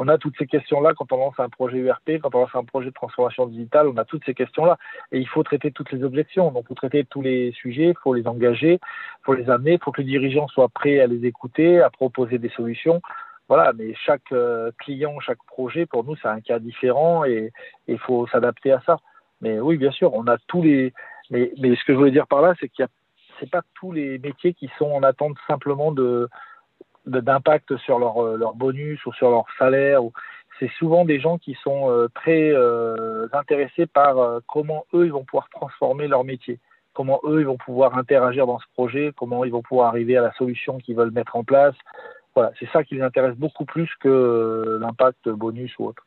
S1: on a toutes ces questions-là quand on lance un projet URP, quand on lance un projet de transformation digitale, on a toutes ces questions-là. Et il faut traiter toutes les objections. Donc, il faut traiter tous les sujets, il faut les engager, il faut les amener, il faut que le dirigeant soit prêt à les écouter, à proposer des solutions. Voilà, mais chaque euh, client, chaque projet, pour nous, c'est un cas différent et il faut s'adapter à ça. Mais oui, bien sûr, on a tous les. Mais, mais ce que je voulais dire par là, c'est qu'il y a pas tous les métiers qui sont en attente simplement de, d'impact sur leur, euh, leur, bonus ou sur leur salaire. C'est souvent des gens qui sont euh, très euh, intéressés par comment eux ils vont pouvoir transformer leur métier, comment eux ils vont pouvoir interagir dans ce projet, comment ils vont pouvoir arriver à la solution qu'ils veulent mettre en place. Voilà, c'est ça qui les intéresse beaucoup plus que l'impact bonus ou autre.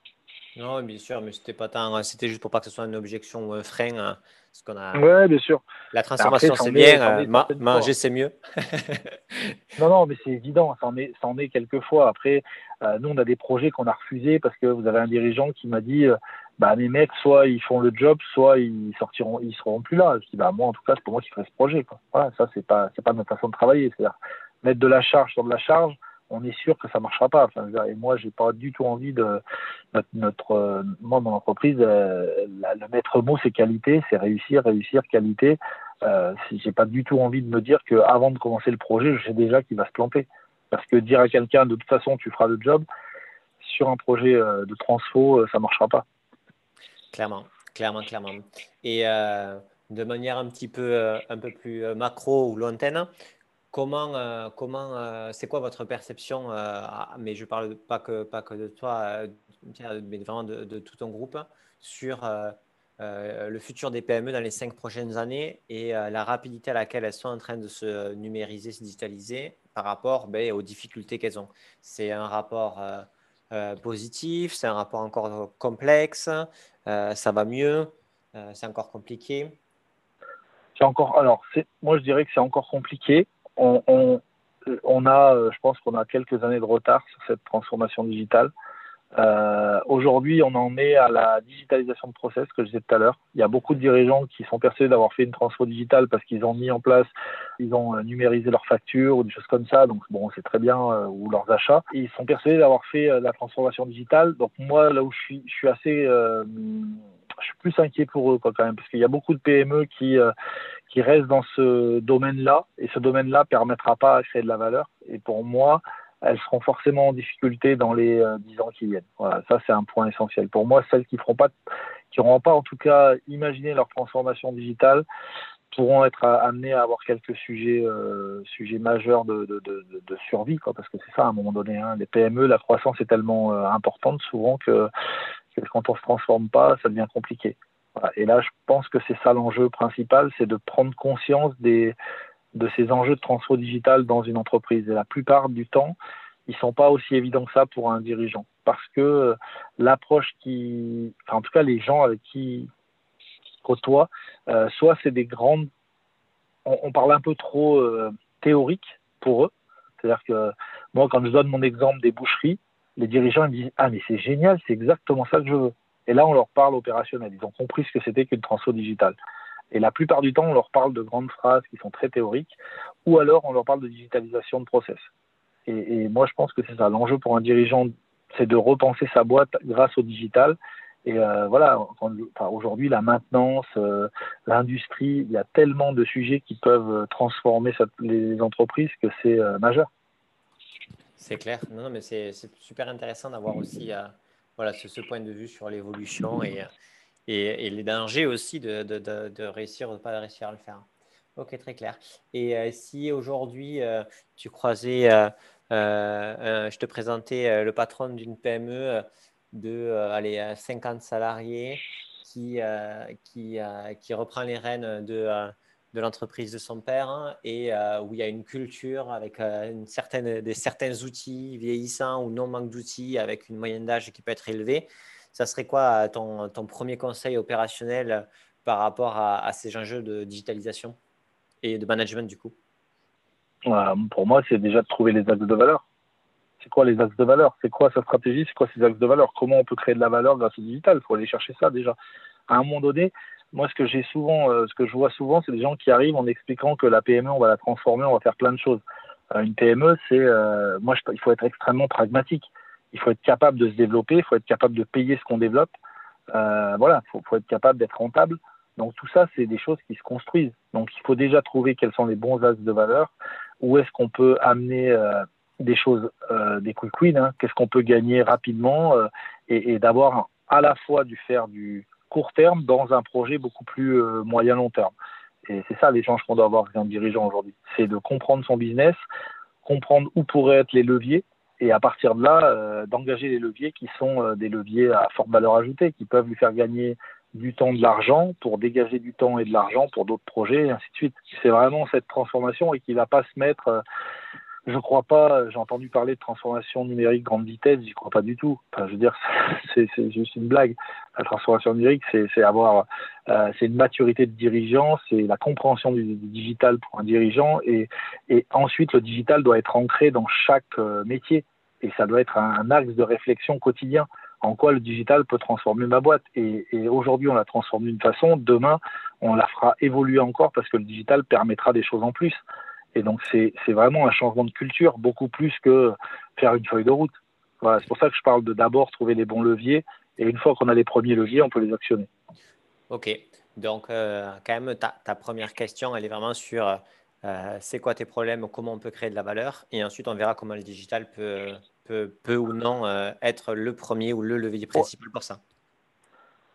S3: Non, bien sûr, mais c'était pas tant, c'était juste pour pas que ce soit une objection ou un frein. Hein, ce qu'on a...
S1: Ouais, bien sûr.
S3: La transformation, c'est bien, euh, manger, c'est mieux. *laughs*
S1: non, non, mais c'est évident, ça en est, ça en est quelquefois. Après, euh, nous, on a des projets qu'on a refusés parce que vous avez un dirigeant qui m'a dit euh, bah, mes mecs, soit ils font le job, soit ils sortiront, ils seront plus là. Je dis bah, moi, en tout cas, c'est pour moi qui ferai ce projet. Quoi. Voilà, ça, c'est pas, c'est pas notre façon de travailler. C'est-à-dire mettre de la charge sur de la charge on est sûr que ça marchera pas. Et moi, j'ai pas du tout envie de notre, notre euh, moi, mon entreprise, euh, le maître mot, c'est qualité, c'est réussir, réussir, qualité. Euh, j'ai pas du tout envie de me dire que avant de commencer le projet, je sais déjà qu'il va se planter. Parce que dire à quelqu'un de toute façon, tu feras le job sur un projet euh, de transfo, ça marchera pas.
S3: Clairement, clairement, clairement. Et de manière un petit peu, un peu plus macro ou lointaine, Comment, euh, comment euh, c'est quoi votre perception euh, Mais je parle pas que, pas que de toi, mais vraiment de, tout ton groupe sur le futur des PME dans les cinq prochaines années et la rapidité à laquelle elles sont en train de se numériser, se digitaliser par rapport ben, aux difficultés qu'elles ont. C'est un rapport positif, c'est un rapport encore complexe, ça va mieux, c'est encore compliqué.
S1: C'est encore, alors, moi je dirais que c'est encore compliqué on, on, a, euh, je pense qu'on a quelques années de retard sur cette transformation digitale. Euh, Aujourd'hui, on en est à la digitalisation de process que je disais tout à l'heure. Il y a beaucoup de dirigeants qui sont persuadés d'avoir fait une transfo digitale parce qu'ils ont mis en place, ils ont euh, numérisé leurs factures ou des choses comme ça. Donc bon, c'est très bien ou leurs achats. ils sont persuadés d'avoir fait la transformation digitale. Donc moi, là où je suis, je suis assez je suis plus inquiet pour eux quand même, parce qu'il y a beaucoup de PME qui, qui restent dans ce domaine-là, et ce domaine-là permettra pas à créer de la valeur. Et pour moi, elles seront forcément en difficulté dans les euh, dix ans qui viennent. Voilà, ça c'est un point essentiel. Pour moi, celles qui feront pas, qui n'auront pas en tout cas imaginé leur transformation digitale, pourront être amenées à avoir quelques sujets, euh, sujets majeurs de, de, survie, quoi, parce que c'est ça à un moment donné. Hein. Les PME, la croissance est tellement euh, importante souvent que, que quand on se transforme pas, ça devient compliqué. Et là, je pense que c'est ça l'enjeu principal, c'est de prendre conscience des, de ces enjeux de transfert digital dans une entreprise. Et la plupart du temps, ils sont pas aussi évidents que ça pour un dirigeant, parce que l'approche qui, enfin, en tout cas, les gens avec qui, côtoient, euh, soit c'est des grandes, on, parle un peu trop euh, théorique pour eux. C'est-à-dire que moi, quand je donne mon exemple des boucheries, les dirigeants ils me disent ah mais c'est génial, c'est exactement ça que je veux. Et là, on leur parle opérationnel. Ils ont compris ce que c'était qu'une transfo digitale. Et la plupart du temps, on leur parle de grandes phrases qui sont très théoriques, ou alors on leur parle de digitalisation de process. Et, moi, je pense que c'est ça. L'enjeu pour un dirigeant, c'est de repenser sa boîte grâce au digital. Et euh, voilà, aujourd'hui, la maintenance, euh, l'industrie, il y a tellement de sujets qui peuvent transformer les entreprises que c'est euh, majeur.
S3: C'est clair. Non mais c'est super intéressant d'avoir aussi voilà, ce, ce, point de vue sur l'évolution et, les dangers aussi de, réussir ou de ne pas réussir à le faire. Ok, très clair. Et euh, si aujourd'hui euh, tu croisais euh, je te présentais le patron d'une PME de allez, 50 salariés qui, qui, qui, reprend les rênes de, de l'entreprise de son père hein, et où il y a une culture avec une certaine, des, certains outils vieillissants ou non manque d'outils avec une moyenne d'âge qui peut être élevée. Ça serait quoi ton, ton premier conseil opérationnel par rapport à, ces enjeux de digitalisation et de management du coup?
S1: Pour moi, c'est déjà de trouver les axes de valeur. C'est quoi les axes de valeur? C'est quoi sa stratégie? C'est quoi ces axes de valeur? Comment on peut créer de la valeur grâce au digital? Il faut aller chercher ça déjà. À un moment donné, moi, ce que j'ai souvent, euh, ce que je vois souvent, c'est des gens qui arrivent en expliquant que la PME, on va la transformer, on va faire plein de choses. Euh, une PME, c'est, euh, moi, il faut être extrêmement pragmatique. Il faut être capable de se développer, il faut être capable de payer ce qu'on développe. voilà, il faut, être capable d'être rentable. Donc tout ça, c'est des choses qui se construisent. Donc il faut déjà trouver quels sont les bons axes de valeur, où est-ce qu'on peut amener des choses, des quick wins, hein? qu'est-ce qu'on peut gagner rapidement, et, et d'avoir à la fois du faire du court terme dans un projet beaucoup plus moyen-long terme. Et c'est ça l'échange qu'on doit avoir avec un dirigeant aujourd'hui. C'est de comprendre son business, comprendre où pourraient être les leviers, et à partir de là, euh, d'engager les leviers qui sont euh, des leviers à forte valeur ajoutée, qui peuvent lui faire gagner du temps, de l'argent, pour dégager du temps et de l'argent pour d'autres projets, et ainsi de suite. C'est vraiment cette transformation et qui ne va pas se mettre euh, je crois pas. J'ai entendu parler de transformation numérique grande vitesse. J'y crois pas du tout. Enfin, je veux dire, *laughs* c'est juste une blague. La transformation numérique, c'est avoir, euh, c'est une maturité de dirigeant, c'est la compréhension du, digital pour un dirigeant, et, et, ensuite le digital doit être ancré dans chaque euh, métier, et ça doit être un, axe de réflexion quotidien. En quoi le digital peut transformer ma boîte? Et, et aujourd'hui, on la transforme d'une façon. Demain, on la fera évoluer encore parce que le digital permettra des choses en plus. Et donc, c'est vraiment un changement de culture, beaucoup plus que faire une feuille de route. Voilà, c'est pour ça que je parle de d'abord trouver les bons leviers. Et une fois qu'on a les premiers leviers, on peut les actionner.
S3: OK. Donc, euh, quand même, ta, ta, première question, elle est vraiment sur euh, c'est quoi tes problèmes, comment on peut créer de la valeur. Et ensuite, on verra comment le digital peut, peut, peut ou non euh, être le premier ou le levier principal pour ça.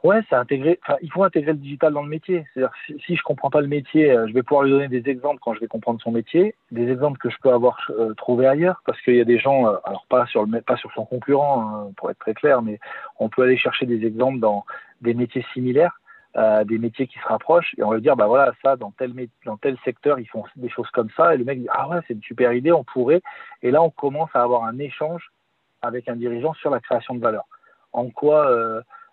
S1: Ouais, c'est intégrer. Enfin, il faut intégrer le digital dans le métier. C'est-à-dire, si, si je comprends pas le métier, euh, je vais pouvoir lui donner des exemples quand je vais comprendre son métier, des exemples que je peux avoir euh, trouvé ailleurs, parce qu'il y a des gens, euh, alors pas sur le, pas sur son concurrent, hein, pour être très clair, mais on peut aller chercher des exemples dans des métiers similaires, euh, des métiers qui se rapprochent, et on va dire, bah voilà, ça, dans tel dans tel secteur, ils font des choses comme ça, et le mec dit, ah ouais, c'est une super idée, on pourrait, et là, on commence à avoir un échange avec un dirigeant sur la création de valeur. En quoi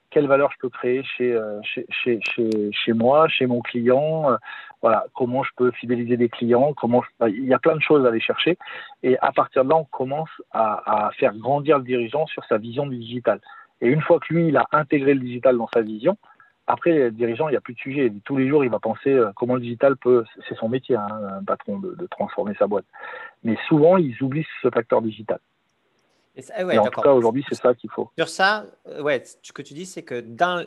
S1: quelle valeur je peux créer chez, euh, chez, chez, chez, chez, moi, chez mon client, euh, voilà, comment je peux fidéliser des clients, comment bah, il y a plein de choses à aller chercher. Et à partir de là, on commence à, faire grandir le dirigeant sur sa vision du digital. Et une fois que lui, il a intégré le digital dans sa vision, après, le dirigeant, il n'y a plus de sujet. Tous les jours, il va penser euh, comment le digital peut, c'est son métier, hein, un patron, de transformer sa boîte. Mais souvent, ils oublient ce facteur digital. Et, en tout cas, aujourd'hui, c'est ça qu'il faut.
S3: Sur ça, euh, ouais, ce que tu dis, c'est que dans,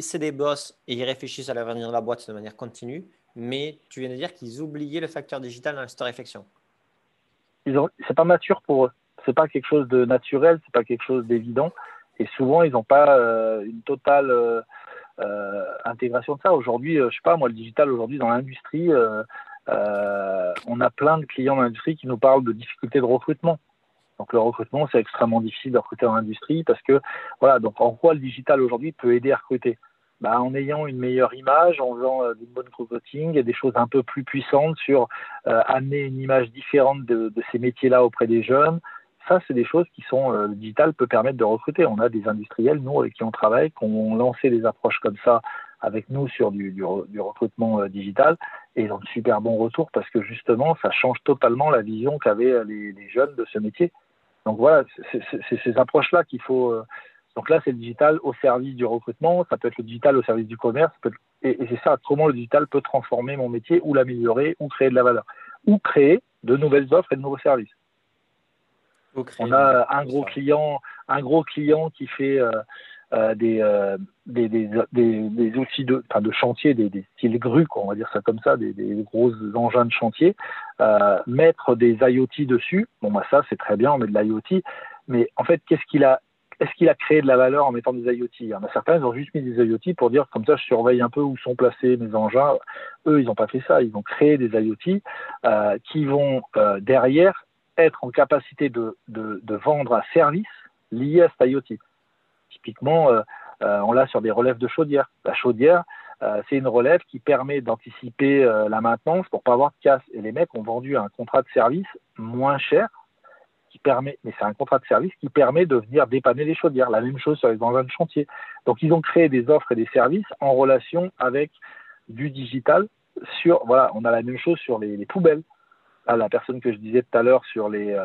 S3: c'est des boss et ils réfléchissent à l'avenir de la boîte de manière continue, mais tu viens de dire qu'ils oubliaient le facteur digital dans cette réflexion.
S1: C'est pas mature pour eux. C'est pas quelque chose de naturel, c'est pas quelque chose d'évident. Et souvent, ils n'ont pas euh, une totale euh, intégration de ça. Aujourd'hui, je sais pas, moi, le digital, aujourd'hui, dans l'industrie, on a plein de clients dans l'industrie qui nous parlent de difficultés de recrutement. Donc le recrutement, c'est extrêmement difficile de recruter en industrie parce que, voilà, donc en quoi le digital aujourd'hui peut aider à recruter? Bah, En ayant une meilleure image, en faisant euh, du bon recruiting et des choses un peu plus puissantes sur euh, amener une image différente de, ces métiers-là auprès des jeunes. Ça, c'est des choses qui sont, euh, le digital peut permettre de recruter. On a des industriels, nous, avec qui on travaille, qui ont lancé des approches comme ça avec nous sur du, recrutement digital et ils ont de super bons retours parce que justement, ça change totalement la vision qu'avaient les, les jeunes de ce métier. Donc voilà, c'est ces approches-là qu'il faut. Euh, donc là, c'est le digital au service du recrutement, ça peut être le digital au service du commerce, et, c'est ça, comment le digital peut transformer mon métier ou l'améliorer ou créer de la valeur, ou créer de nouvelles offres et de nouveaux services. On a un gros client, un gros client qui fait euh, euh, des, des, outils de, chantier, des, styles grues, on va dire ça comme ça, des, gros engins de chantier, euh, mettre des IoT dessus, bon bah ça c'est très bien, on met de l'IoT, mais en fait qu'est-ce qu'il a est-ce qu'il a créé de la valeur en mettant des IoT? Certains, ils ont juste mis des IoT pour dire comme ça, je surveille un peu où sont placés mes engins. Eux, ils n'ont pas fait ça. Ils ont créé des IoT euh, qui vont euh, derrière être en capacité de, de, vendre un service lié à cet IoT. Typiquement, euh, euh, on l'a sur des relèves de chaudière. La chaudière, euh, c'est une relève qui permet d'anticiper la maintenance pour pas avoir de casse. Et les mecs ont vendu un contrat de service moins cher, qui permet, mais c'est un contrat de service qui permet de venir dépanner les chaudières. La même chose sur les engins de chantier. Donc ils ont créé des offres et des services en relation avec du digital. Sur, voilà, on a la même chose sur les poubelles la personne que je disais tout à l'heure sur les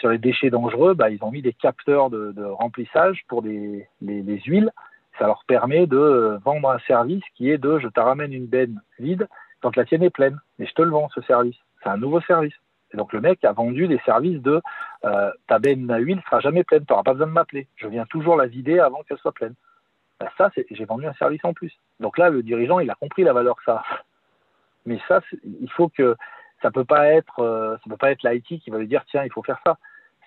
S1: sur les déchets dangereux, bah, ils ont mis des capteurs de, remplissage pour les, les, les, huiles. Ça leur permet de vendre un service qui est de je te ramène une benne vide quand la tienne est pleine, mais je te le vends ce service. C'est un nouveau service. Et donc le mec a vendu des services de euh, ta benne à huile sera jamais pleine, tu n'auras pas besoin de m'appeler. Je viens toujours la vider avant qu'elle soit pleine. Bah, ça, j'ai vendu un service en plus. Donc là, le dirigeant, il a compris la valeur que ça a. Mais ça, il faut que ça peut pas être euh, ça peut pas être l'IT qui va lui dire tiens il faut faire ça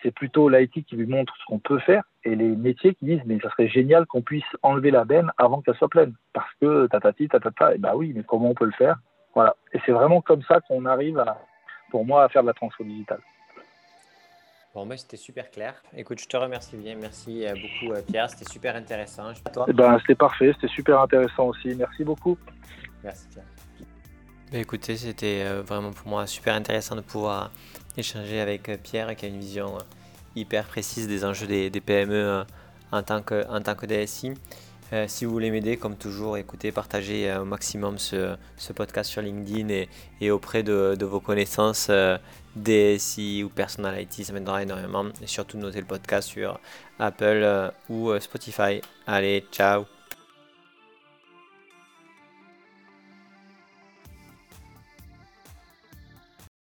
S1: c'est plutôt l'IT qui lui montre ce qu'on peut faire et les métiers qui disent mais ça serait génial qu'on puisse enlever la benne avant qu'elle soit pleine parce que tatati tatata et bah oui mais comment on peut le faire? Voilà et c'est vraiment comme ça qu'on arrive à pour moi à faire de la transformation digitale
S4: Bon, ben, c'était super clair. Écoute, je te remercie bien. Merci euh, beaucoup, euh, Pierre. C'était super intéressant.
S1: Toi. Eh ben, c'était parfait. C'était super intéressant aussi. Merci beaucoup.
S4: Merci, Pierre.
S3: Bah, écoutez, c'était euh, vraiment pour moi super intéressant de pouvoir échanger avec euh, Pierre qui a une vision euh, hyper précise des enjeux des, PME en tant que, en tant que DSI. si vous voulez m'aider, comme toujours, écoutez, partagez au maximum ce, podcast sur LinkedIn et, auprès de, vos connaissances DSI ou Personal IT, ça m'aidera énormément. Et surtout, notez le podcast sur Apple ou Spotify. Allez, ciao